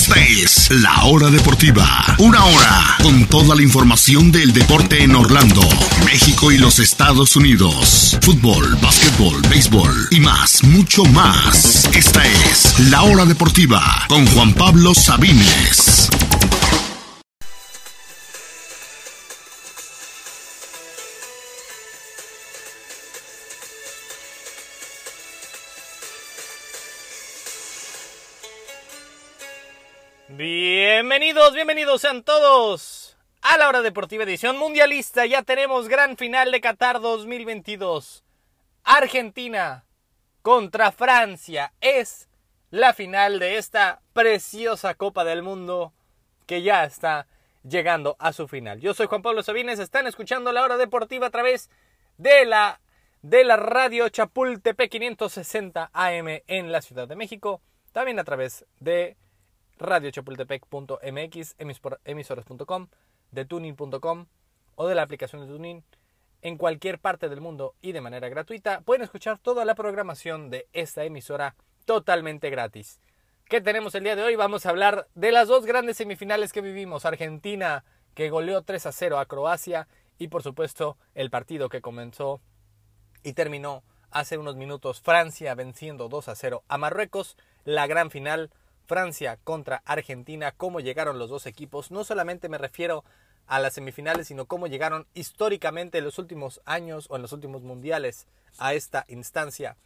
Esta es La Hora Deportiva. Una hora con toda la información del deporte en Orlando, México y los Estados Unidos. Fútbol, básquetbol, béisbol y más, mucho más. Esta es La Hora Deportiva con Juan Pablo Sabines. Bienvenidos, bienvenidos sean todos a la hora deportiva edición mundialista. Ya tenemos gran final de Qatar 2022. Argentina contra Francia es la final de esta preciosa Copa del Mundo que ya está llegando a su final. Yo soy Juan Pablo Sabines, están escuchando la hora deportiva a través de la de la radio Chapultepec 560 AM en la Ciudad de México, también a través de radiochapultepec.mx, emisoras.com, de tuning.com o de la aplicación de Tuning en cualquier parte del mundo y de manera gratuita. Pueden escuchar toda la programación de esta emisora totalmente gratis. ¿Qué tenemos el día de hoy? Vamos a hablar de las dos grandes semifinales que vivimos. Argentina que goleó 3 a 0 a Croacia y por supuesto el partido que comenzó y terminó hace unos minutos Francia venciendo 2 a 0 a Marruecos. La gran final Francia contra Argentina, cómo llegaron los dos equipos. No solamente me refiero a las semifinales, sino cómo llegaron históricamente en los últimos años o en los últimos mundiales a esta instancia.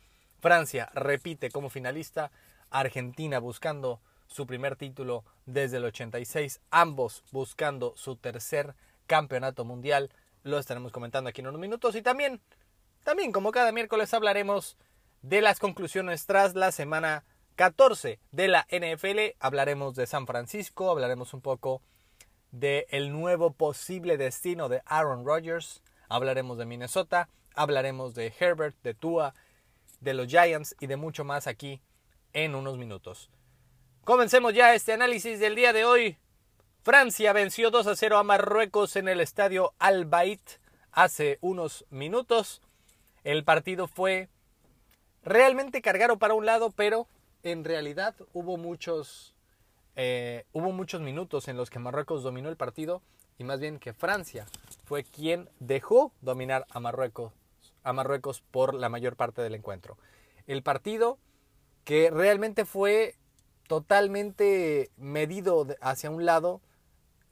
Francia repite como finalista, Argentina buscando su primer título desde el 86, ambos buscando su tercer campeonato mundial. Lo estaremos comentando aquí en unos minutos y también, también como cada miércoles hablaremos de las conclusiones tras la semana 14 de la NFL. Hablaremos de San Francisco, hablaremos un poco del el nuevo posible destino de Aaron Rodgers, hablaremos de Minnesota, hablaremos de Herbert, de Tua, de los Giants y de mucho más aquí en unos minutos. Comencemos ya este análisis del día de hoy. Francia venció 2 a 0 a Marruecos en el estadio Al Bait hace unos minutos. El partido fue realmente cargado para un lado, pero en realidad hubo muchos, eh, hubo muchos minutos en los que Marruecos dominó el partido y más bien que Francia fue quien dejó dominar a Marruecos, a Marruecos por la mayor parte del encuentro. El partido que realmente fue totalmente medido hacia un lado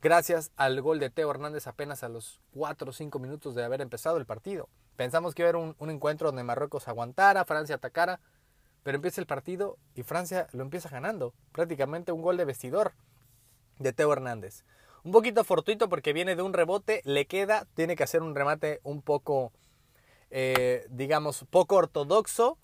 gracias al gol de Teo Hernández apenas a los 4 o 5 minutos de haber empezado el partido. Pensamos que iba a haber un, un encuentro donde Marruecos aguantara, Francia atacara, pero empieza el partido y Francia lo empieza ganando. Prácticamente un gol de vestidor de Teo Hernández. Un poquito fortuito porque viene de un rebote, le queda, tiene que hacer un remate un poco, eh, digamos, poco ortodoxo.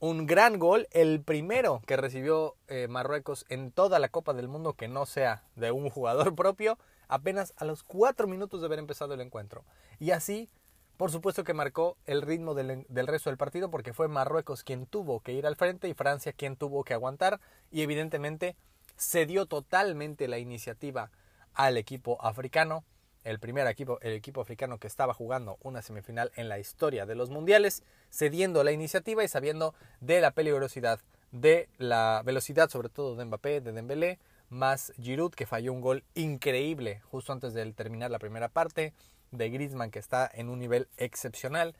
Un gran gol, el primero que recibió eh, Marruecos en toda la Copa del Mundo que no sea de un jugador propio, apenas a los cuatro minutos de haber empezado el encuentro. Y así por supuesto que marcó el ritmo del, resto del partido porque fue Marruecos quien tuvo que ir al frente y Francia quien tuvo que aguantar y evidentemente cedió totalmente la iniciativa al equipo africano, el primer equipo, el equipo africano que estaba jugando una semifinal en la historia de los mundiales, cediendo la iniciativa y sabiendo de la peligrosidad, de la velocidad sobre todo de Mbappé, de Dembélé, más Giroud que falló un gol increíble justo antes de terminar la primera parte, de Griezmann que está en un nivel excepcional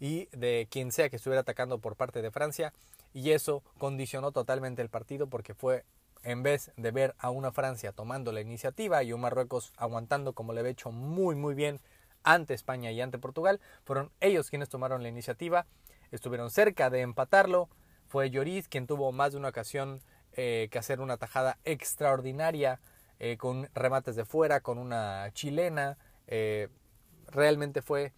y de quien sea que estuviera atacando por parte de Francia. Y eso condicionó totalmente el partido porque fue en vez de ver a una Francia tomando la iniciativa y un Marruecos aguantando como le había hecho muy muy bien ante España y ante Portugal, fueron ellos quienes tomaron la iniciativa, estuvieron cerca de empatarlo, fue Lloris quien tuvo más de una ocasión eh, que hacer una tajada extraordinaria eh, con remates de fuera, con una chilena, eh, realmente fue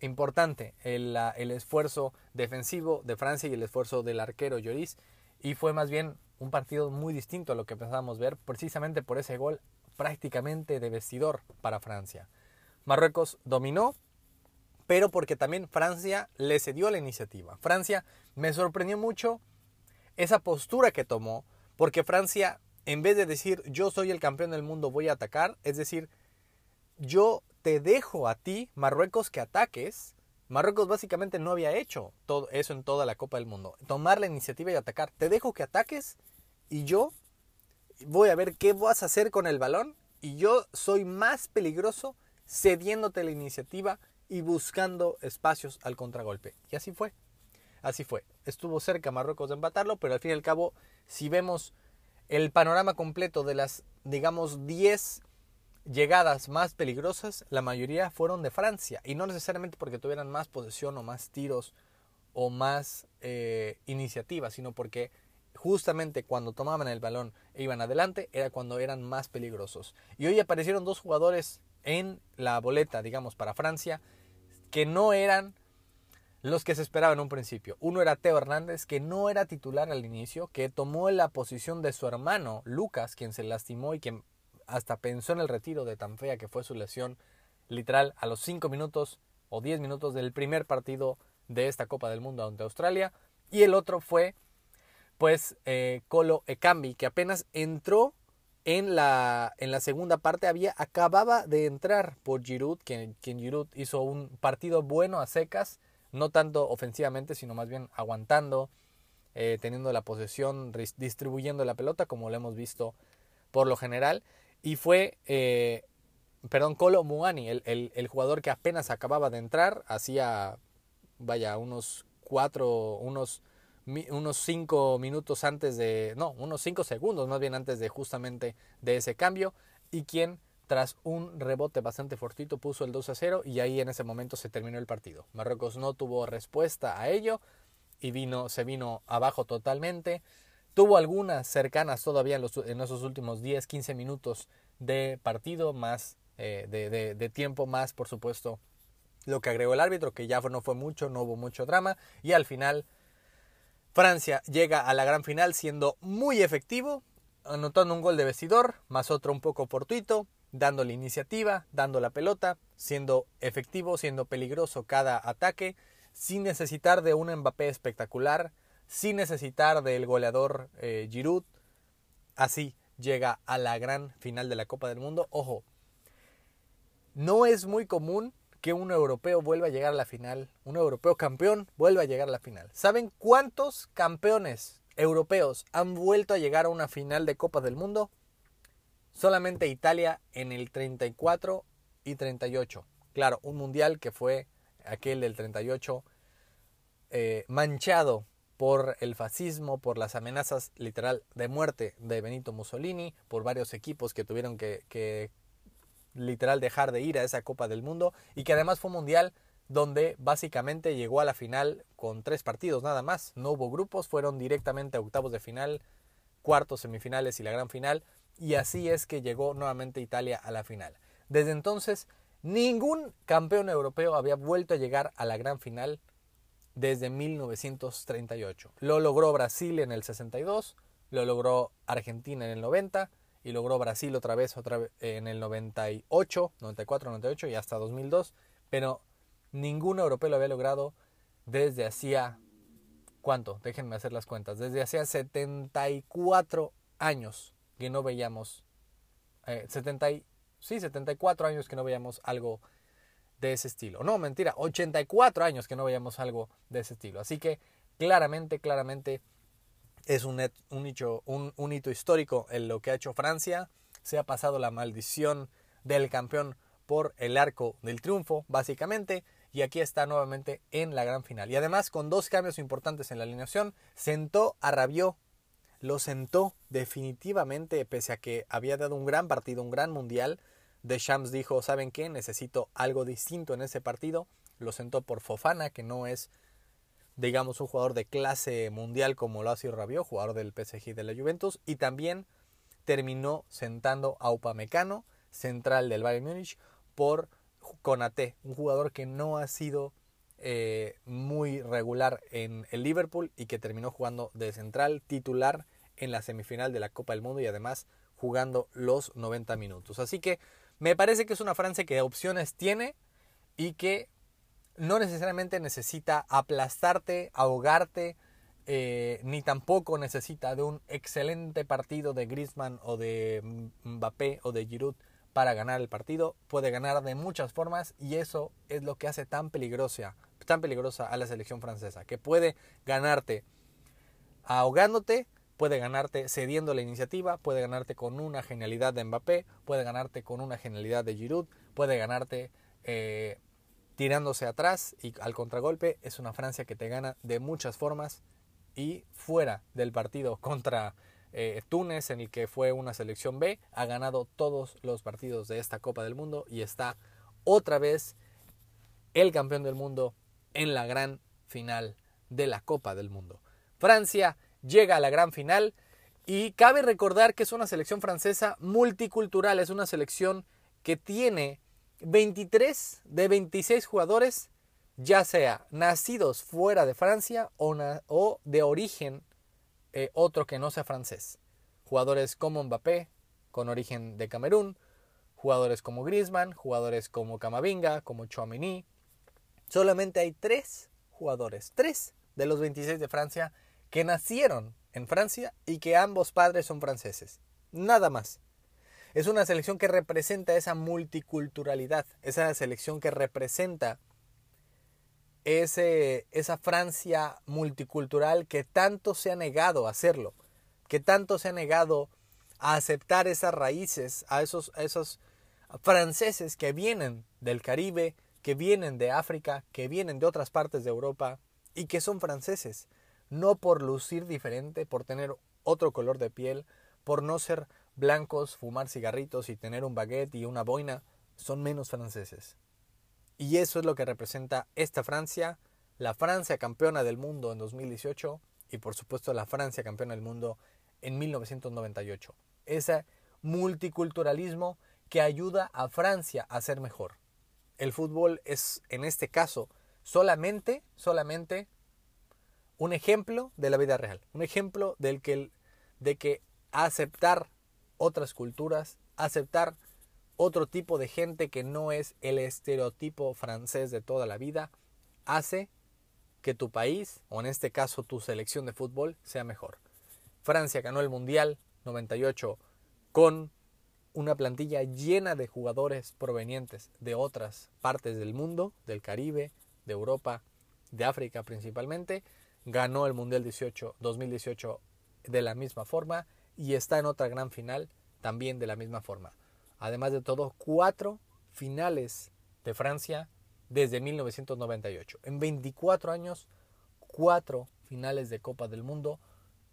importante el, esfuerzo defensivo de Francia y el esfuerzo del arquero Lloris y fue más bien un partido muy distinto a lo que pensábamos ver precisamente por ese gol prácticamente de vestidor para Francia. Marruecos dominó, pero porque también Francia le cedió la iniciativa. Francia me sorprendió mucho esa postura que tomó, porque Francia, en vez de decir yo soy el campeón del mundo, voy a atacar, es decir, yo te dejo a ti, Marruecos, que ataques. Marruecos básicamente no había hecho todo eso en toda la Copa del Mundo. Tomar la iniciativa y atacar. Te dejo que ataques y yo voy a ver qué vas a hacer con el balón y yo soy más peligroso cediéndote la iniciativa y buscando espacios al contragolpe. Y así fue. Así fue. Estuvo cerca Marruecos de empatarlo, pero al fin y al cabo, si vemos el panorama completo de las, digamos, 10 llegadas más peligrosas, la mayoría fueron de Francia. Y no necesariamente porque tuvieran más posesión o más tiros o más eh, iniciativa, sino porque justamente cuando tomaban el balón e iban adelante era cuando eran más peligrosos. Y hoy aparecieron dos jugadores en la boleta, digamos, para Francia, que no eran los que se esperaban en un principio. Uno era Teo Hernández, que no era titular al inicio, que tomó la posición de su hermano Lucas, quien se lastimó y quien hasta pensó en el retiro de tan fea que fue su lesión, literal, a los 5 minutos o 10 minutos del primer partido de esta Copa del Mundo ante Australia. Y el otro fue, pues, eh, Colo Ekambi, que apenas entró en la, en la segunda parte, había, acababa de entrar por Giroud, quien, quien Giroud hizo un partido bueno a secas, no tanto ofensivamente, sino más bien aguantando, eh, teniendo la posesión, distribuyendo la pelota, como lo hemos visto por lo general. Y fue, eh, perdón, Colo Muani, el, el, jugador que apenas acababa de entrar, hacía, vaya, unos cuatro, unos, unos cinco minutos antes de, no, unos cinco segundos más bien antes de justamente de ese cambio, y quien tras un rebote bastante fortito puso el 2 a 0 y ahí en ese momento se terminó el partido. Marruecos no tuvo respuesta a ello y vino, se vino abajo totalmente. Tuvo algunas cercanas todavía en, esos últimos 10, 15 minutos de partido, más eh, de, de, tiempo, más por supuesto lo que agregó el árbitro, que ya no fue mucho, no hubo mucho drama y al final Francia llega a la gran final siendo muy efectivo, anotando un gol de vestidor, más otro un poco fortuito, dando la iniciativa, dando la pelota, siendo efectivo, siendo peligroso cada ataque, sin necesitar de un Mbappé espectacular, sin necesitar del goleador eh, Giroud. Así llega a la gran final de la Copa del Mundo. Ojo, no es muy común que un europeo vuelva a llegar a la final, un europeo campeón vuelva a llegar a la final. ¿Saben cuántos campeones europeos han vuelto a llegar a una final de Copa del Mundo? Solamente Italia en el 34 y 38. Claro, un mundial que fue aquel del 38 eh, manchado por el fascismo, por las amenazas literal de muerte de Benito Mussolini, por varios equipos que tuvieron que, literal dejar de ir a esa Copa del Mundo y que además fue un mundial donde básicamente llegó a la final con tres partidos nada más. No hubo grupos, fueron directamente a octavos de final, cuartos, semifinales y la gran final y así es que llegó nuevamente Italia a la final. Desde entonces, ningún campeón europeo había vuelto a llegar a la gran final desde 1938. Lo logró Brasil en el 62, lo logró Argentina en el 90 y logró Brasil otra vez, en el 98, 94, 98 y hasta 2002, pero ningún europeo lo había logrado desde hacía ¿cuánto? Déjenme hacer las cuentas. Desde hacía 74 años que no veíamos, eh, 70 sí, 74 años que no veíamos algo de ese estilo. No, mentira, 84 años que no veíamos algo de ese estilo. Así que claramente, claramente es un, un, un hito histórico en lo que ha hecho Francia. Se ha pasado la maldición del campeón por el arco del triunfo, básicamente, y aquí está nuevamente en la gran final. Y además, con dos cambios importantes en la alineación, sentó a Rabiot lo sentó definitivamente, pese a que había dado un gran partido, un gran mundial. Deschamps dijo, ¿saben qué? Necesito algo distinto en ese partido. Lo sentó por Fofana, que no es, digamos, un jugador de clase mundial como lo ha sido Rabiot, jugador del PSG de la Juventus. Y también terminó sentando a Upamecano, central del Bayern Múnich, por Conate, un jugador que no ha sido eh, muy regular en el Liverpool y que terminó jugando de central titular en la semifinal de la Copa del Mundo y además jugando los 90 minutos. Así que me parece que es una Francia que opciones tiene y que no necesariamente necesita aplastarte, ahogarte, eh, ni tampoco necesita de un excelente partido de Griezmann o de Mbappé o de Giroud para ganar el partido. Puede ganar de muchas formas y eso es lo que hace tan peligrosa tan peligrosa a la selección francesa, que puede ganarte ahogándote, puede ganarte cediendo la iniciativa, puede ganarte con una genialidad de Mbappé, puede ganarte con una genialidad de Giroud, puede ganarte eh, tirándose atrás y al contragolpe. Es una Francia que te gana de muchas formas y fuera del partido contra eh, Túnez, en el que fue una selección B, ha ganado todos los partidos de esta Copa del Mundo y está otra vez el campeón del mundo en la gran final de la Copa del Mundo. Francia llega a la gran final y cabe recordar que es una selección francesa multicultural, es una selección que tiene 23 de 26 jugadores, ya sea nacidos fuera de Francia o, de origen eh, otro que no sea francés. Jugadores como Mbappé, con origen de Camerún, jugadores como Griezmann, jugadores como Camavinga, como Chouameni. Solamente hay tres jugadores, tres de los 26 de Francia que nacieron en Francia y que ambos padres son franceses. Nada más. Es una selección que representa esa multiculturalidad, esa selección que representa ese, esa Francia multicultural que tanto se ha negado a hacerlo, que tanto se ha negado a aceptar esas raíces, a esos, a esos franceses que vienen del Caribe, que vienen de África, que vienen de otras partes de Europa y que son franceses, no por lucir diferente, por tener otro color de piel, por no ser blancos, fumar cigarritos y tener un baguette y una boina, son menos franceses. Y eso es lo que representa esta Francia, la Francia campeona del mundo en 2018 y por supuesto la Francia campeona del mundo en 1998. Ese multiculturalismo que ayuda a Francia a ser mejor. El fútbol es en este caso solamente, solamente un ejemplo de la vida real, un ejemplo del que, de que aceptar otras culturas, aceptar otro tipo de gente que no es el estereotipo francés de toda la vida, hace que tu país, o en este caso tu selección de fútbol, sea mejor. Francia ganó el Mundial 98 con una plantilla llena de jugadores provenientes de otras partes del mundo, del Caribe, de Europa, de África principalmente, ganó el Mundial 18, 2018 de la misma forma y está en otra gran final también de la misma forma. Además de todo, cuatro finales de Francia desde 1998. En 24 años, cuatro finales de Copa del Mundo.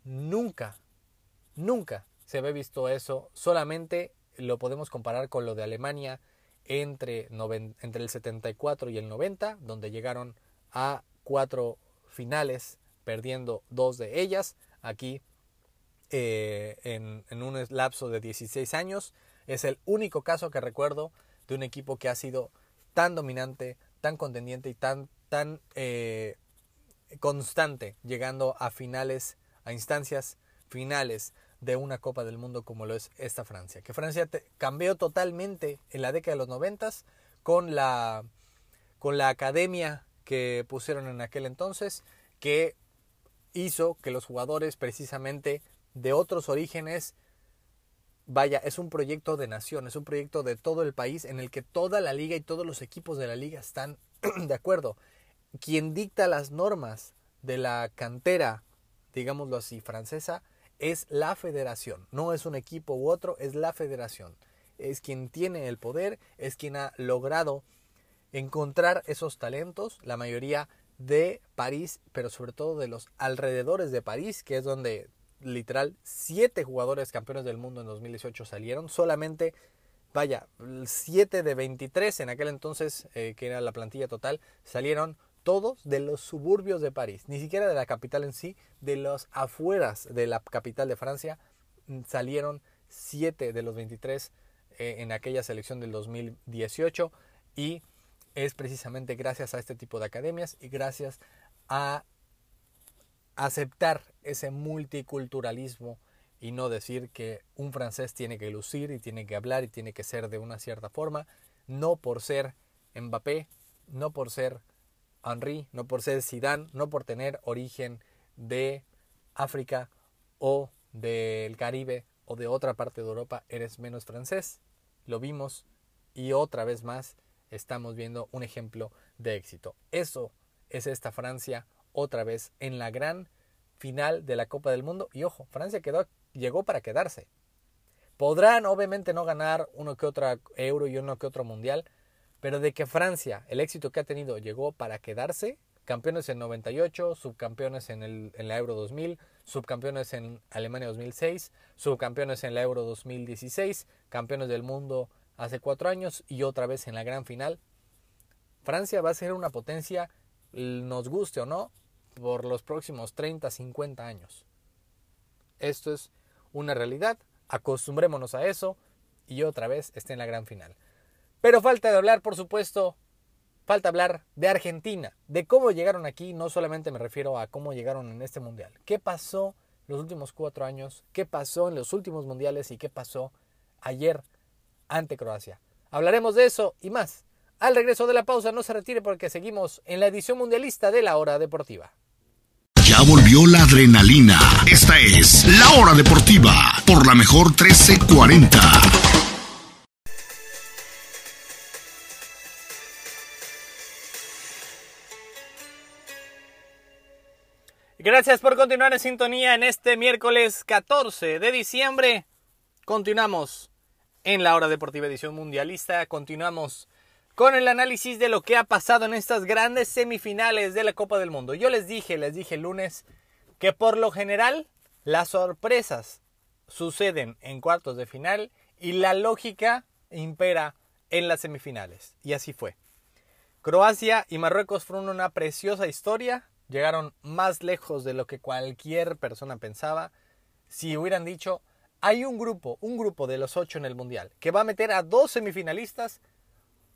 Nunca, nunca se había visto eso. Solamente lo podemos comparar con lo de Alemania entre el 74 y el 90, donde llegaron a cuatro finales perdiendo dos de ellas. Aquí, eh, en, un lapso de 16 años, es el único caso que recuerdo de un equipo que ha sido tan dominante, tan contendiente y tan, tan eh, constante, llegando a finales, a instancias finales de una Copa del Mundo como lo es esta Francia. Que Francia cambió totalmente en la década de los noventas con la, con la academia que pusieron en aquel entonces, que hizo que los jugadores precisamente de otros orígenes, vaya, es un proyecto de nación, es un proyecto de todo el país en el que toda la liga y todos los equipos de la liga están de acuerdo. Quien dicta las normas de la cantera, digámoslo así, francesa, es la federación, no es un equipo u otro, es la federación. Es quien tiene el poder, es quien ha logrado encontrar esos talentos, la mayoría de París, pero sobre todo de los alrededores de París, que es donde literal siete jugadores campeones del mundo en 2018 salieron, solamente, vaya, siete de 23 en aquel entonces, eh, que era la plantilla total, salieron todos de los suburbios de París, ni siquiera de la capital en sí, de los afueras de la capital de Francia, mm, salieron siete de los 23 eh, en aquella selección del 2018 y es precisamente gracias a este tipo de academias y gracias a aceptar ese multiculturalismo y no decir que un francés tiene que lucir y tiene que hablar y tiene que ser de una cierta forma, no por ser Mbappé, no por ser Henry, no por ser Zidane, no por tener origen de África o del Caribe o de otra parte de Europa, eres menos francés. Lo vimos y otra vez más estamos viendo un ejemplo de éxito. Eso es esta Francia otra vez en la gran final de la Copa del Mundo. Y ojo, Francia quedó, llegó para quedarse. Podrán obviamente no ganar uno que otro euro y uno que otro mundial, pero de que Francia, el éxito que ha tenido, llegó para quedarse, campeones en 98, subcampeones en, el, en la Euro 2000, subcampeones en Alemania 2006, subcampeones en la Euro 2016, campeones del mundo hace cuatro años y otra vez en la gran final. Francia va a ser una potencia, nos guste o no, por los próximos 30, 50 años. Esto es una realidad, acostumbrémonos a eso y otra vez esté en la gran final. Pero falta de hablar, por supuesto, falta hablar de Argentina, de cómo llegaron aquí, no solamente me refiero a cómo llegaron en este mundial, qué pasó los últimos cuatro años, qué pasó en los últimos mundiales y qué pasó ayer ante Croacia. Hablaremos de eso y más. Al regreso de la pausa no se retire porque seguimos en la edición mundialista de la hora deportiva. Ya volvió la adrenalina. Esta es la hora deportiva por la mejor 1340. Gracias por continuar en sintonía en este miércoles 14 de diciembre. Continuamos en la hora deportiva edición mundialista. Continuamos con el análisis de lo que ha pasado en estas grandes semifinales de la Copa del Mundo. Yo les dije, les dije el lunes, que por lo general las sorpresas suceden en cuartos de final y la lógica impera en las semifinales. Y así fue. Croacia y Marruecos fueron una preciosa historia llegaron más lejos de lo que cualquier persona pensaba. Si hubieran dicho, hay un grupo, un grupo de los ocho en el Mundial, que va a meter a dos semifinalistas,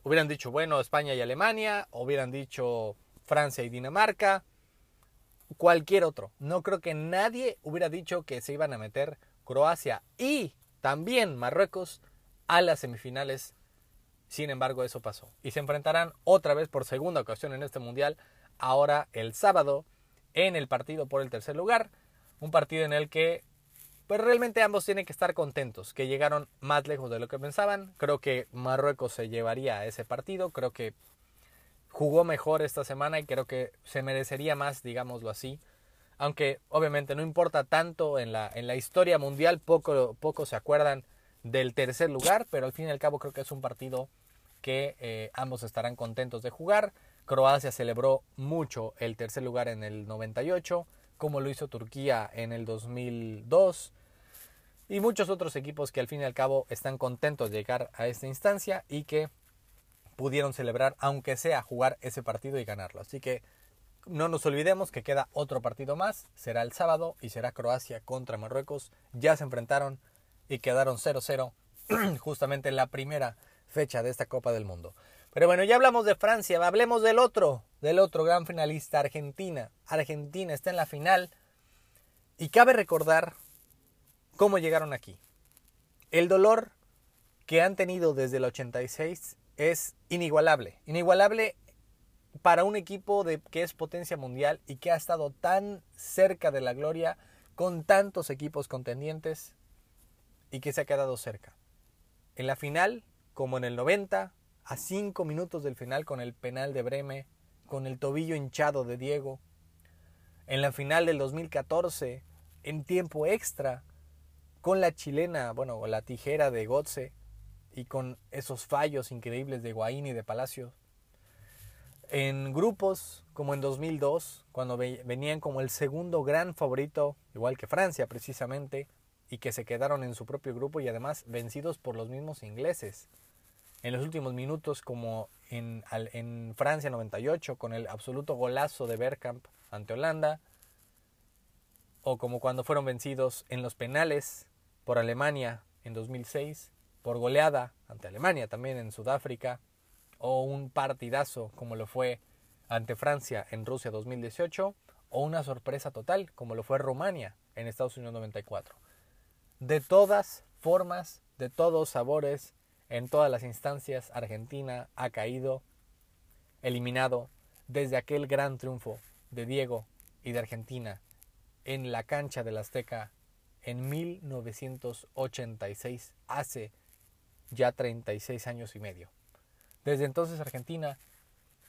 hubieran dicho, bueno, España y Alemania, hubieran dicho Francia y Dinamarca, cualquier otro. No creo que nadie hubiera dicho que se iban a meter Croacia y también Marruecos a las semifinales. Sin embargo, eso pasó. Y se enfrentarán otra vez por segunda ocasión en este Mundial ahora el sábado en el partido por el tercer lugar. Un partido en el que pues realmente ambos tienen que estar contentos, que llegaron más lejos de lo que pensaban. Creo que Marruecos se llevaría a ese partido, creo que jugó mejor esta semana y creo que se merecería más, digámoslo así. Aunque obviamente no importa tanto en la, en la historia mundial, poco, poco se acuerdan del tercer lugar, pero al fin y al cabo creo que es un partido que eh, ambos estarán contentos de jugar. Croacia celebró mucho el tercer lugar en el 98, como lo hizo Turquía en el 2002 y muchos otros equipos que al fin y al cabo están contentos de llegar a esta instancia y que pudieron celebrar, aunque sea jugar ese partido y ganarlo. Así que no nos olvidemos que queda otro partido más, será el sábado y será Croacia contra Marruecos. Ya se enfrentaron y quedaron 0-0 justamente en la primera fecha de esta Copa del Mundo. Pero bueno, ya hablamos de Francia, hablemos del otro, del otro gran finalista, Argentina. Argentina está en la final y cabe recordar cómo llegaron aquí. El dolor que han tenido desde el 86 es inigualable, inigualable para un equipo de, que es potencia mundial y que ha estado tan cerca de la gloria con tantos equipos contendientes y que se ha quedado cerca. En la final, como en el 90, a cinco minutos del final con el penal de Breme, con el tobillo hinchado de Diego. En la final del 2014, en tiempo extra, con la chilena, bueno, la tijera de Gotze y con esos fallos increíbles de Guaín y de Palacio. En grupos como en 2002, cuando venían como el segundo gran favorito, igual que Francia precisamente, y que se quedaron en su propio grupo y además vencidos por los mismos ingleses en los últimos minutos como en, en Francia 98 con el absoluto golazo de Bergkamp ante Holanda o como cuando fueron vencidos en los penales por Alemania en 2006, por goleada ante Alemania también en Sudáfrica, o un partidazo como lo fue ante Francia en Rusia 2018, o una sorpresa total como lo fue Rumania en Estados Unidos 94. De todas formas, de todos sabores, en todas las instancias, Argentina ha caído, eliminado desde aquel gran triunfo de Diego y de Argentina en la cancha del Azteca en 1986, hace ya 36 años y medio. Desde entonces Argentina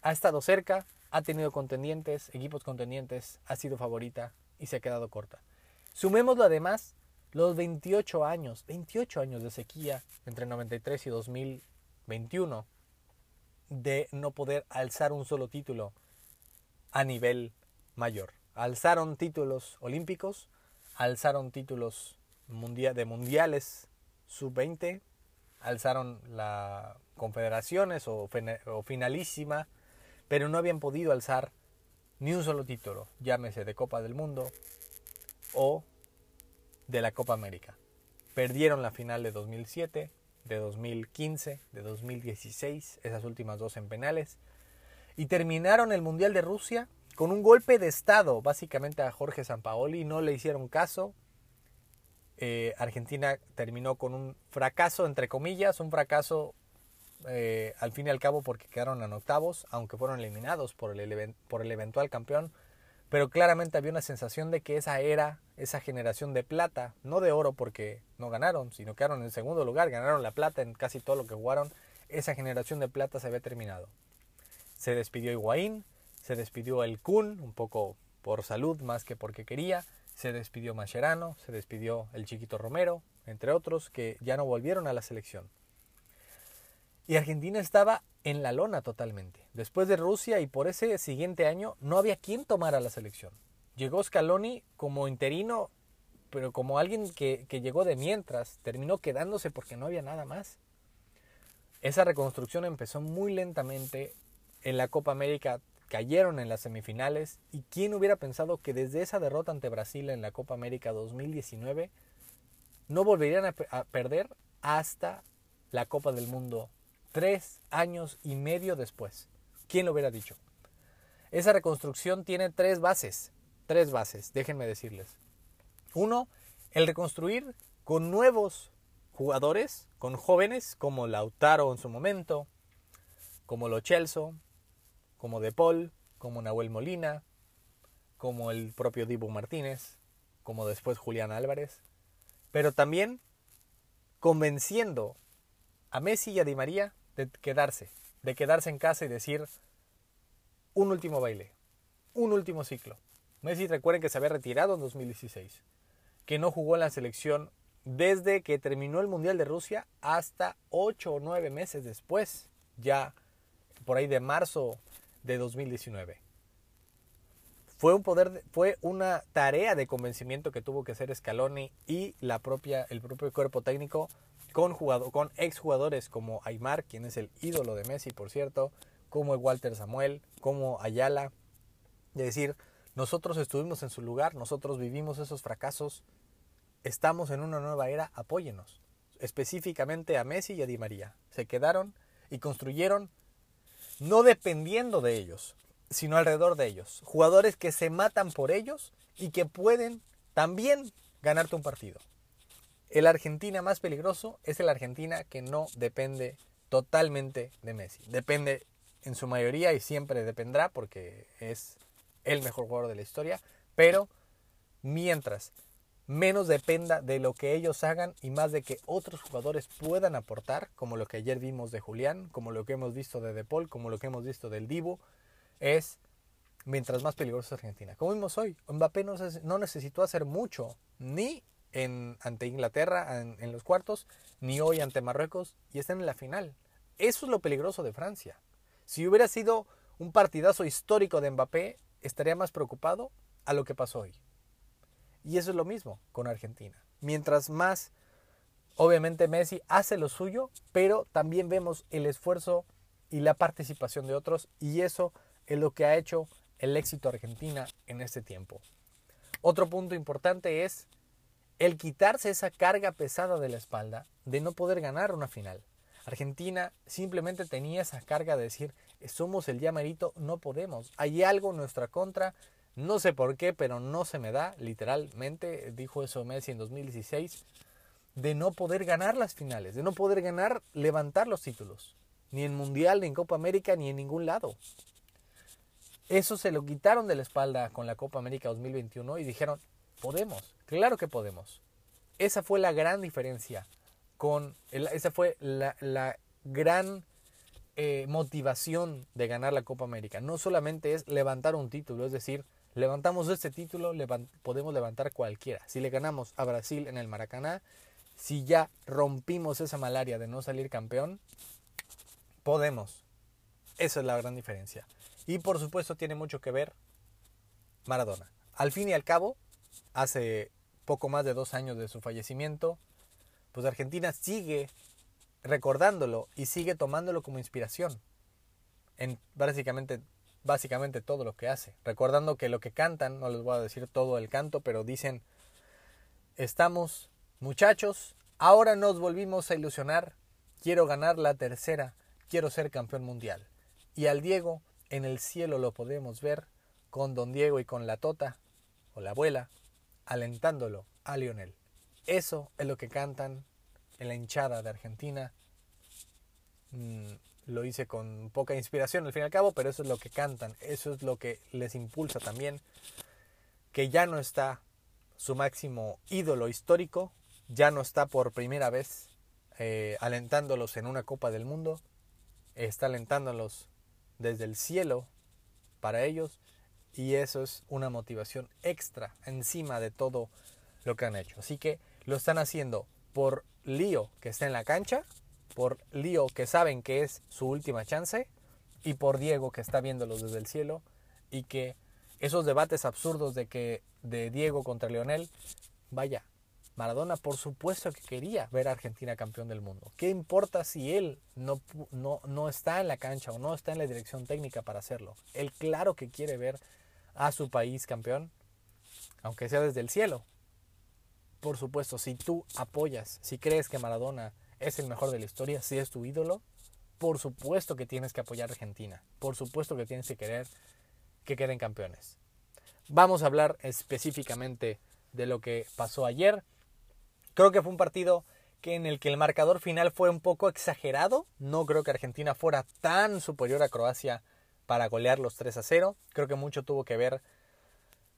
ha estado cerca, ha tenido contendientes, equipos contendientes, ha sido favorita y se ha quedado corta. Sumémoslo además los 28 años, 28 años de sequía entre 93 y 2021 de no poder alzar un solo título a nivel mayor. Alzaron títulos olímpicos, alzaron títulos de mundiales sub-20, alzaron la confederaciones o, o finalísima, pero no habían podido alzar ni un solo título, llámese de Copa del Mundo o de la Copa América. Perdieron la final de 2007, de 2015, de 2016, esas últimas dos en penales, y terminaron el Mundial de Rusia con un golpe de Estado, básicamente a Jorge Sampaoli, no le hicieron caso. Eh, Argentina terminó con un fracaso, entre comillas, un fracaso eh, al fin y al cabo porque quedaron en octavos, aunque fueron eliminados por el, eventual campeón. Pero claramente había una sensación de que esa era, esa generación de plata, no de oro porque no ganaron, sino quedaron en segundo lugar, ganaron la plata en casi todo lo que jugaron, esa generación de plata se había terminado. Se despidió Higuaín, se despidió el Kun, un poco por salud más que porque quería, se despidió Mascherano, se despidió el Chiquito Romero, entre otros, que ya no volvieron a la selección. Y Argentina estaba en la lona totalmente. Después de Rusia y por ese siguiente año no había quien tomara la selección. Llegó Scaloni como interino, pero como alguien que, que llegó de mientras, terminó quedándose porque no había nada más. Esa reconstrucción empezó muy lentamente. En la Copa América cayeron en las semifinales y quién hubiera pensado que desde esa derrota ante Brasil en la Copa América 2019 no volverían a, perder hasta la Copa del Mundo tres años y medio después. ¿Quién lo hubiera dicho? Esa reconstrucción tiene tres bases, tres bases, déjenme decirles. Uno, el reconstruir con nuevos jugadores, con jóvenes como Lautaro en su momento, como Lo Celso, como De Paul, como Nahuel Molina, como el propio Dibu Martínez, como después Julián Álvarez, pero también convenciendo a Messi y a Di María de quedarse, de quedarse en casa y decir un último baile, un último ciclo. Messi recuerden que se había retirado en 2016, que no jugó en la selección desde que terminó el Mundial de Rusia hasta 8 o 9 meses después, ya por ahí de marzo de 2019. Fue, un poder, fue una tarea de convencimiento que tuvo que hacer Scaloni y la propia, el propio cuerpo técnico con, jugador, con exjugadores como Aymar, quien es el ídolo de Messi, por cierto, como Walter Samuel, como Ayala. Es decir, nosotros estuvimos en su lugar, nosotros vivimos esos fracasos, estamos en una nueva era, apóyenos. Específicamente a Messi y a Di María. Se quedaron y construyeron no dependiendo de ellos, sino alrededor de ellos. Jugadores que se matan por ellos y que pueden también ganarte un partido. El Argentina más peligroso es el Argentina que no depende totalmente de Messi. Depende en su mayoría y siempre dependerá porque es el mejor jugador de la historia. Pero mientras menos dependa de lo que ellos hagan y más de que otros jugadores puedan aportar, como lo que ayer vimos de Julián, como lo que hemos visto de De Paul, como lo que hemos visto del Divo, es mientras más peligroso es Argentina. Como vimos hoy, Mbappé no, no necesitó hacer mucho, ni ante Inglaterra en, los cuartos, ni hoy ante Marruecos, y están en la final. Eso es lo peligroso de Francia. Si hubiera sido un partidazo histórico de Mbappé, estaría más preocupado a lo que pasó hoy. Y eso es lo mismo con Argentina. Mientras más, obviamente Messi hace lo suyo, pero también vemos el esfuerzo y la participación de otros, y eso es lo que ha hecho el éxito Argentina en este tiempo. Otro punto importante es el quitarse esa carga pesada de la espalda de no poder ganar una final. Argentina simplemente tenía esa carga de decir, somos el llamarito, no podemos. Hay algo en nuestra contra, no sé por qué, pero no se me da, literalmente, dijo eso Messi en 2016, de no poder ganar las finales, de no poder ganar, levantar los títulos, ni en Mundial, ni en Copa América, ni en ningún lado. Eso se lo quitaron de la espalda con la Copa América 2021 y dijeron, Podemos, claro que podemos. Esa fue la gran diferencia con, esa fue la, gran eh, motivación de ganar la Copa América. No solamente es levantar un título, es decir, Levantamos este título, podemos levantar cualquiera. Si le ganamos a Brasil en el Maracaná, si ya rompimos esa malaria de no salir campeón, podemos. Esa es la gran diferencia. Y por supuesto tiene mucho que ver Maradona. Al fin y al cabo, hace poco más de dos años de su fallecimiento, pues Argentina sigue recordándolo y sigue tomándolo como inspiración en básicamente, básicamente todo lo que hace. Recordando que lo que cantan, no les voy a decir todo el canto, pero dicen, estamos muchachos, ahora nos volvimos a ilusionar, quiero ganar la tercera, quiero ser campeón mundial. Y al Diego en el cielo lo podemos ver con don Diego y con la Tota o la abuela alentándolo a Lionel. Eso es lo que cantan en la hinchada de Argentina. Mm, lo hice con poca inspiración al fin y al cabo, pero eso es lo que cantan, eso es lo que les impulsa también, que ya no está su máximo ídolo histórico, ya no está por primera vez eh, alentándolos en una Copa del Mundo, está alentándolos desde el cielo para ellos y eso es una motivación extra encima de todo lo que han hecho. Así que lo están haciendo por Lío que está en la cancha, por Lío que saben que es su última chance y por Diego que está viéndolos desde el cielo y que esos debates absurdos de que de Diego contra Leonel, vaya, Maradona por supuesto que quería ver a Argentina campeón del mundo. ¿Qué importa si él no, no, no está en la cancha o no está en la dirección técnica para hacerlo? Él claro que quiere ver a su país campeón, aunque sea desde el cielo. Por supuesto, si tú apoyas, si crees que Maradona es el mejor de la historia, si es tu ídolo, por supuesto que tienes que apoyar a Argentina. Por supuesto que tienes que querer que queden campeones. Vamos a hablar específicamente de lo que pasó ayer. Creo que fue un partido que en el que el marcador final fue un poco exagerado. No creo que Argentina fuera tan superior a Croacia para golear los 3 a 0. Creo que mucho tuvo que ver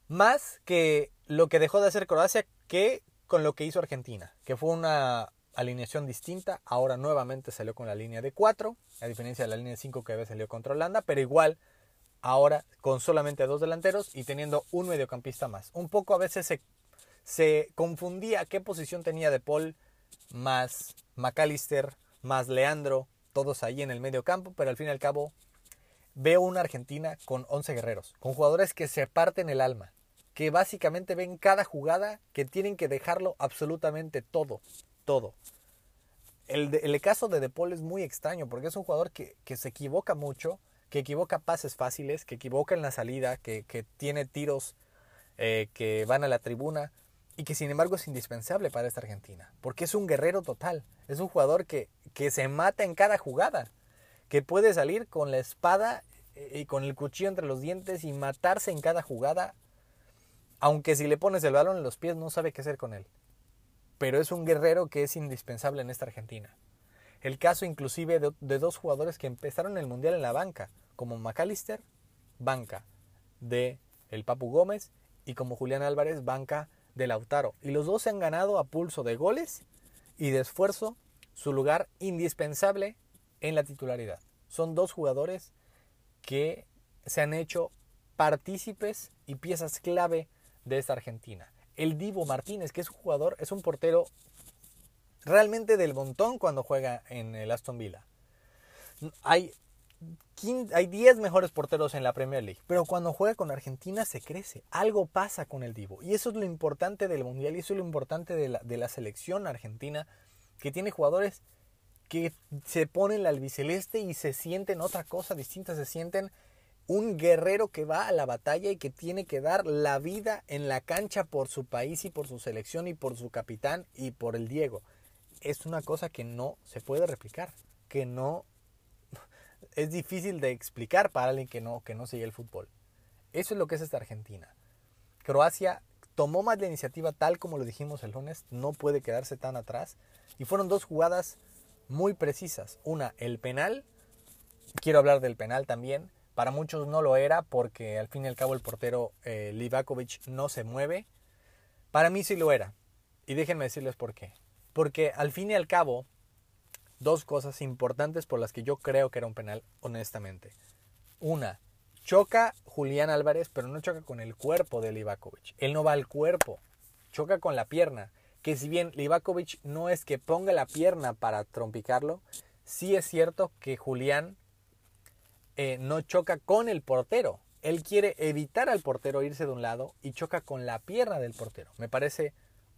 más que lo que dejó de hacer Croacia que con lo que hizo Argentina, que fue una alineación distinta. Ahora nuevamente salió con la línea de 4, a diferencia de la línea de 5 que había salido contra Holanda, pero igual ahora con solamente dos delanteros y teniendo un mediocampista más. Un poco a veces se, se confundía qué posición tenía De Paul más McAllister, más Leandro, todos ahí en el medio campo, pero al fin y al cabo veo una Argentina con 11 guerreros, con jugadores que se parten el alma, que básicamente ven cada jugada que tienen que dejarlo absolutamente todo todo. El, caso de De Paul es muy extraño porque es un jugador que, se equivoca mucho, que equivoca pases fáciles, que equivoca en la salida, que, tiene tiros eh, que van a la tribuna y que sin embargo es indispensable para esta Argentina, porque es un guerrero total, es un jugador que, que se mata en cada jugada, que puede salir con la espada eh, y con el cuchillo entre los dientes y matarse en cada jugada, aunque si le pones el balón en los pies no sabe qué hacer con él pero es un guerrero que es indispensable en esta Argentina. El caso inclusive de, dos jugadores que empezaron el Mundial en la banca, como McAllister, banca de el Papu Gómez, y como Julián Álvarez, banca de Lautaro. Y los dos se han ganado a pulso de goles y de esfuerzo su lugar indispensable en la titularidad. Son dos jugadores que se han hecho partícipes y piezas clave de esta Argentina el Divo Martínez, que es un jugador, es un portero realmente del montón cuando juega en el Aston Villa. Hay, hay 10 mejores porteros en la Premier League, pero cuando juega con Argentina se crece. Algo pasa con el Divo. Y eso es lo importante del Mundial y eso es lo importante de la, de la selección argentina, que tiene jugadores que se ponen la albiceleste y se sienten otra cosa distinta, se sienten un guerrero que va a la batalla y que tiene que dar la vida en la cancha por su país y por su selección y por su capitán y por el Diego. Es una cosa que no se puede replicar, que no es difícil de explicar para alguien que no, que no sigue el fútbol. Eso es lo que es esta Argentina. Croacia tomó más la iniciativa tal como lo dijimos el lunes, no puede quedarse tan atrás. Y fueron dos jugadas muy precisas. Una, el penal. Quiero hablar del penal también para muchos no lo era porque al fin y al cabo el portero eh, Livakovic no se mueve. Para mí sí lo era. Y déjenme decirles por qué. Porque al fin y al cabo, dos cosas importantes por las que yo creo que era un penal, honestamente. Una, choca Julián Álvarez, pero no choca con el cuerpo de Livakovic. Él no va al cuerpo, choca con la pierna. Que si bien Livakovic no es que ponga la pierna para trompicarlo, sí es cierto que Julián eh, no choca con el portero. Él quiere evitar al portero irse de un lado y choca con la pierna del portero. Me parece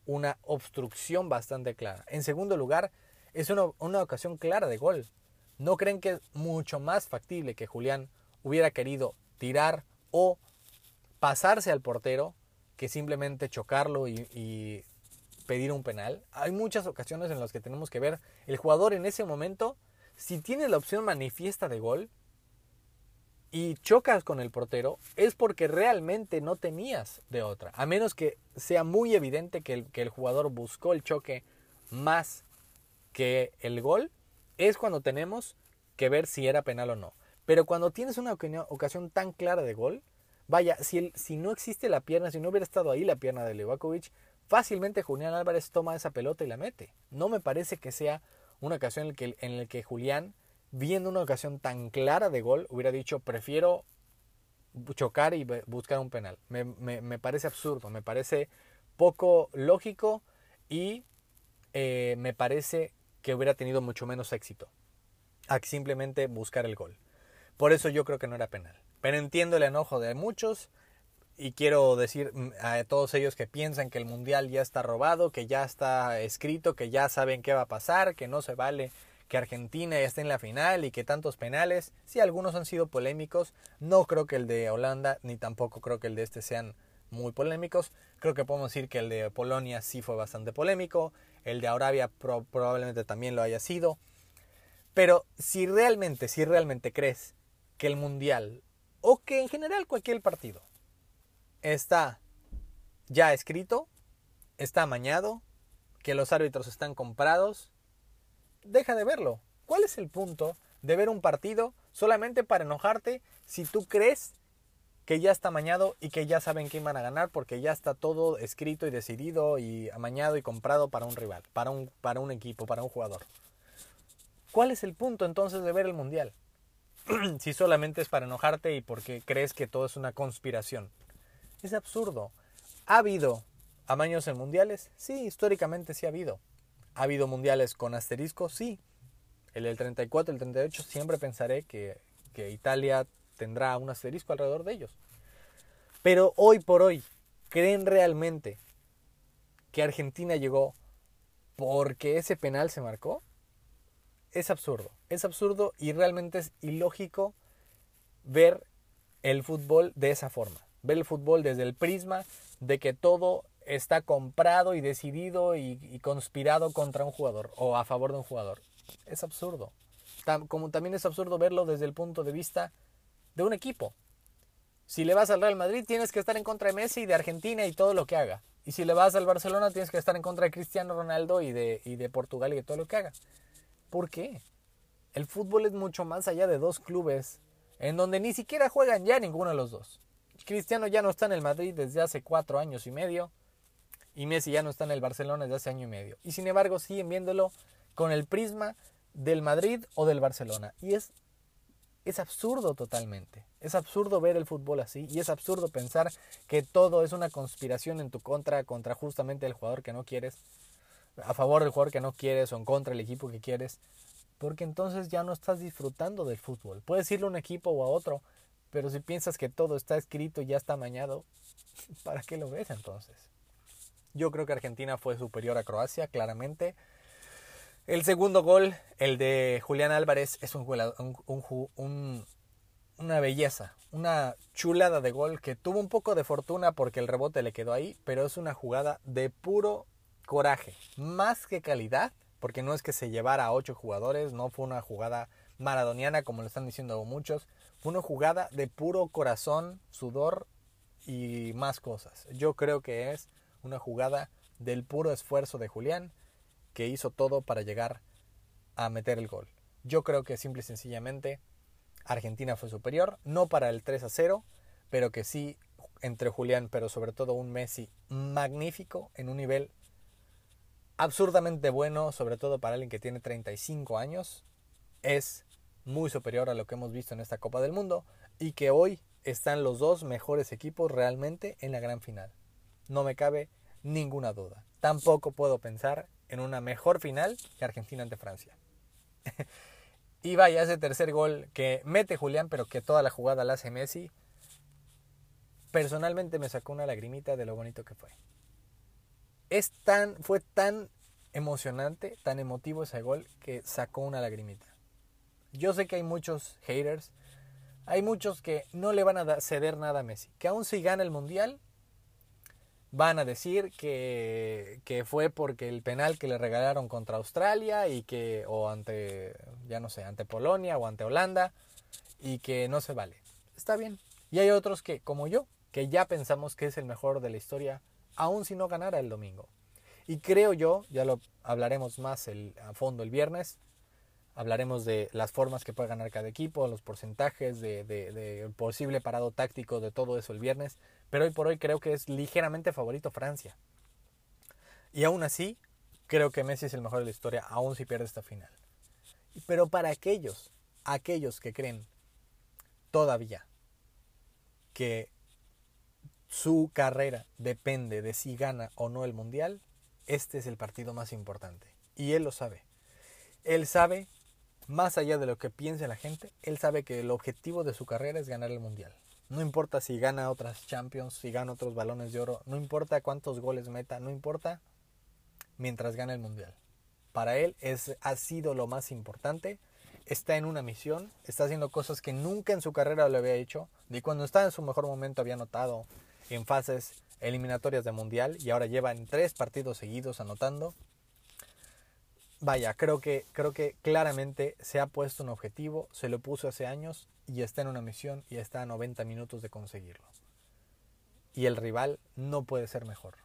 una obstrucción bastante clara. En segundo lugar, es una, ocasión clara de gol. ¿No creen que es mucho más factible que Julián hubiera querido tirar o pasarse al portero que simplemente chocarlo y, y, pedir un penal? Hay muchas ocasiones en las que tenemos que ver el jugador en ese momento, si tiene la opción manifiesta de gol, y chocas con el portero, es porque realmente no tenías de otra. A menos que sea muy evidente que el, que el jugador buscó el choque más que el gol, es cuando tenemos que ver si era penal o no. Pero cuando tienes una ocasión tan clara de gol, vaya, si, el, si no existe la pierna, si no hubiera estado ahí la pierna de Levakovic, fácilmente Julián Álvarez toma esa pelota y la mete. No me parece que sea una ocasión en la que, en que Julián viendo una ocasión tan clara de gol, hubiera dicho, prefiero chocar y buscar un penal. Me, me, me parece absurdo, me parece poco lógico y eh, me parece que hubiera tenido mucho menos éxito a simplemente buscar el gol. Por eso yo creo que no era penal. Pero entiendo el enojo de muchos y quiero decir mm, a todos ellos que piensan que el mundial ya está robado, que ya está escrito, que ya saben qué va a pasar, que no se vale que Argentina ya esté en la final y que tantos penales, sí algunos han sido polémicos, no creo que el de Holanda ni tampoco creo que el de este sean muy polémicos, creo que podemos decir que el de Polonia sí fue bastante polémico, el de Arabia probablemente también lo haya sido, pero si realmente, si realmente crees que el mundial o que en general cualquier partido está ya escrito, está amañado, que los árbitros están comprados, deja de verlo. ¿Cuál es el punto de ver un partido solamente para enojarte si tú crees que ya está amañado y que ya saben quién van a ganar porque ya está todo escrito y decidido y amañado y comprado para un rival, para un, para un equipo, para un jugador? ¿Cuál es el punto entonces de ver el mundial? si solamente es para enojarte y porque crees que todo es una conspiración. Es absurdo. ¿Ha habido amaños en mundiales? Sí, históricamente sí ha habido. ¿Ha habido mundiales con asterisco? Sí. El del 34, el 38, siempre pensaré que, que Italia tendrá un asterisco alrededor de ellos. Pero hoy por hoy, ¿creen realmente que Argentina llegó porque ese penal se marcó? Es absurdo, es absurdo y realmente es ilógico ver el fútbol de esa forma. Ver el fútbol desde el prisma de que todo está comprado y decidido y, conspirado contra un jugador o a favor de un jugador. Es absurdo. como también es absurdo verlo desde el punto de vista de un equipo. Si le vas al Real Madrid tienes que estar en contra de Messi y de Argentina y todo lo que haga. Y si le vas al Barcelona tienes que estar en contra de Cristiano Ronaldo y de, y de Portugal y de todo lo que haga. ¿Por qué? El fútbol es mucho más allá de dos clubes en donde ni siquiera juegan ya ninguno de los dos. Cristiano ya no está en el Madrid desde hace cuatro años y medio y Messi ya no está en el Barcelona desde hace año y medio. Y sin embargo siguen viéndolo con el prisma del Madrid o del Barcelona. Y es, es absurdo totalmente. Es absurdo ver el fútbol así y es absurdo pensar que todo es una conspiración en tu contra contra justamente el jugador que no quieres, a favor del jugador que no quieres o en contra del equipo que quieres. Porque entonces ya no estás disfrutando del fútbol. Puedes irle a un equipo o a otro, pero si piensas que todo está escrito y ya está mañado, ¿para qué lo ves entonces? Yo creo que Argentina fue superior a Croacia, claramente. El segundo gol, el de Julián Álvarez, es un, un, una belleza, una chulada de gol que tuvo un poco de fortuna porque el rebote le quedó ahí, pero es una jugada de puro coraje, más que calidad, porque no es que se llevara a ocho jugadores, no fue una jugada maradoniana como lo están diciendo muchos, fue una jugada de puro corazón, sudor y más cosas. Yo creo que es una jugada del puro esfuerzo de Julián, que hizo todo para llegar a meter el gol. Yo creo que simple y sencillamente Argentina fue superior, no para el 3 a 0, pero que sí entre Julián, pero sobre todo un Messi magnífico en un nivel absurdamente bueno, sobre todo para alguien que tiene 35 años, es muy superior a lo que hemos visto en esta Copa del Mundo y que hoy están los dos mejores equipos realmente en la gran final. No me cabe ninguna duda. Tampoco puedo pensar en una mejor final que Argentina ante Francia. y vaya, ese tercer gol que mete Julián, pero que toda la jugada la hace Messi, personalmente me sacó una lagrimita de lo bonito que fue. Es tan, fue tan emocionante, tan emotivo ese gol que sacó una lagrimita. Yo sé que hay muchos haters, hay muchos que no le van a ceder nada a Messi, que aún si gana el mundial, van a decir que, fue porque el penal que le regalaron contra Australia y que, o ante, ya no sé, ante Polonia o ante Holanda, y que no se vale. Está bien. Y hay otros que, como yo, que ya pensamos que es el mejor de la historia, aun si no ganara el domingo. Y creo yo, ya lo hablaremos más el, a fondo el viernes, Hablaremos de las formas que puede ganar cada equipo, los porcentajes, de, de, posible parado táctico, de todo eso el viernes. Pero hoy por hoy creo que es ligeramente favorito Francia. Y aún así, creo que Messi es el mejor de la historia, aún si pierde esta final. Pero para aquellos, aquellos que creen todavía que su carrera depende de si gana o no el mundial, este es el partido más importante. Y él lo sabe. Él sabe más allá de lo que piense la gente, él sabe que el objetivo de su carrera es ganar el mundial. No importa si gana otras Champions, si gana otros balones de oro, no importa cuántos goles meta, no importa mientras gane el mundial. Para él es, ha sido lo más importante. Está en una misión, está haciendo cosas que nunca en su carrera lo había hecho. Ni cuando estaba en su mejor momento había anotado en fases eliminatorias de mundial y ahora lleva en tres partidos seguidos anotando vaya, creo que, creo que claramente se ha puesto un objetivo, se lo puso hace años y está en una misión y está a 90 minutos de conseguirlo. Y el rival no puede ser mejor.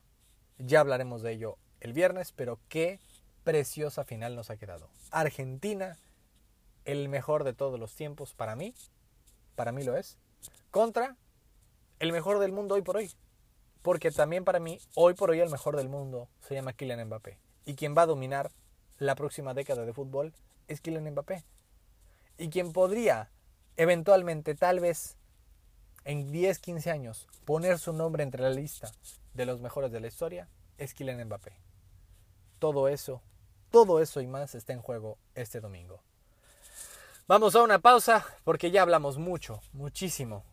Ya hablaremos de ello el viernes, pero qué preciosa final nos ha quedado. Argentina, el mejor de todos los tiempos para mí, para mí lo es, contra el mejor del mundo hoy por hoy. Porque también para mí, hoy por hoy el mejor del mundo se llama Kylian Mbappé. Y quien va a dominar la próxima década de fútbol es Kylian Mbappé. Y quien podría eventualmente, tal vez en 10, 15 años, poner su nombre entre la lista de los mejores de la historia es Kylian Mbappé. Todo eso, todo eso y más está en juego este domingo. Vamos a una pausa porque ya hablamos mucho, muchísimo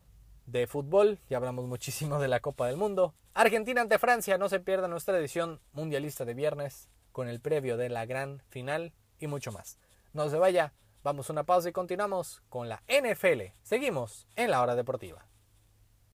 de fútbol, ya hablamos muchísimo de la Copa del Mundo. Argentina ante Francia, no se pierda nuestra edición mundialista de viernes con el previo de la gran final y mucho más. No se vaya, vamos a una pausa y continuamos con la NFL. Seguimos en la hora deportiva.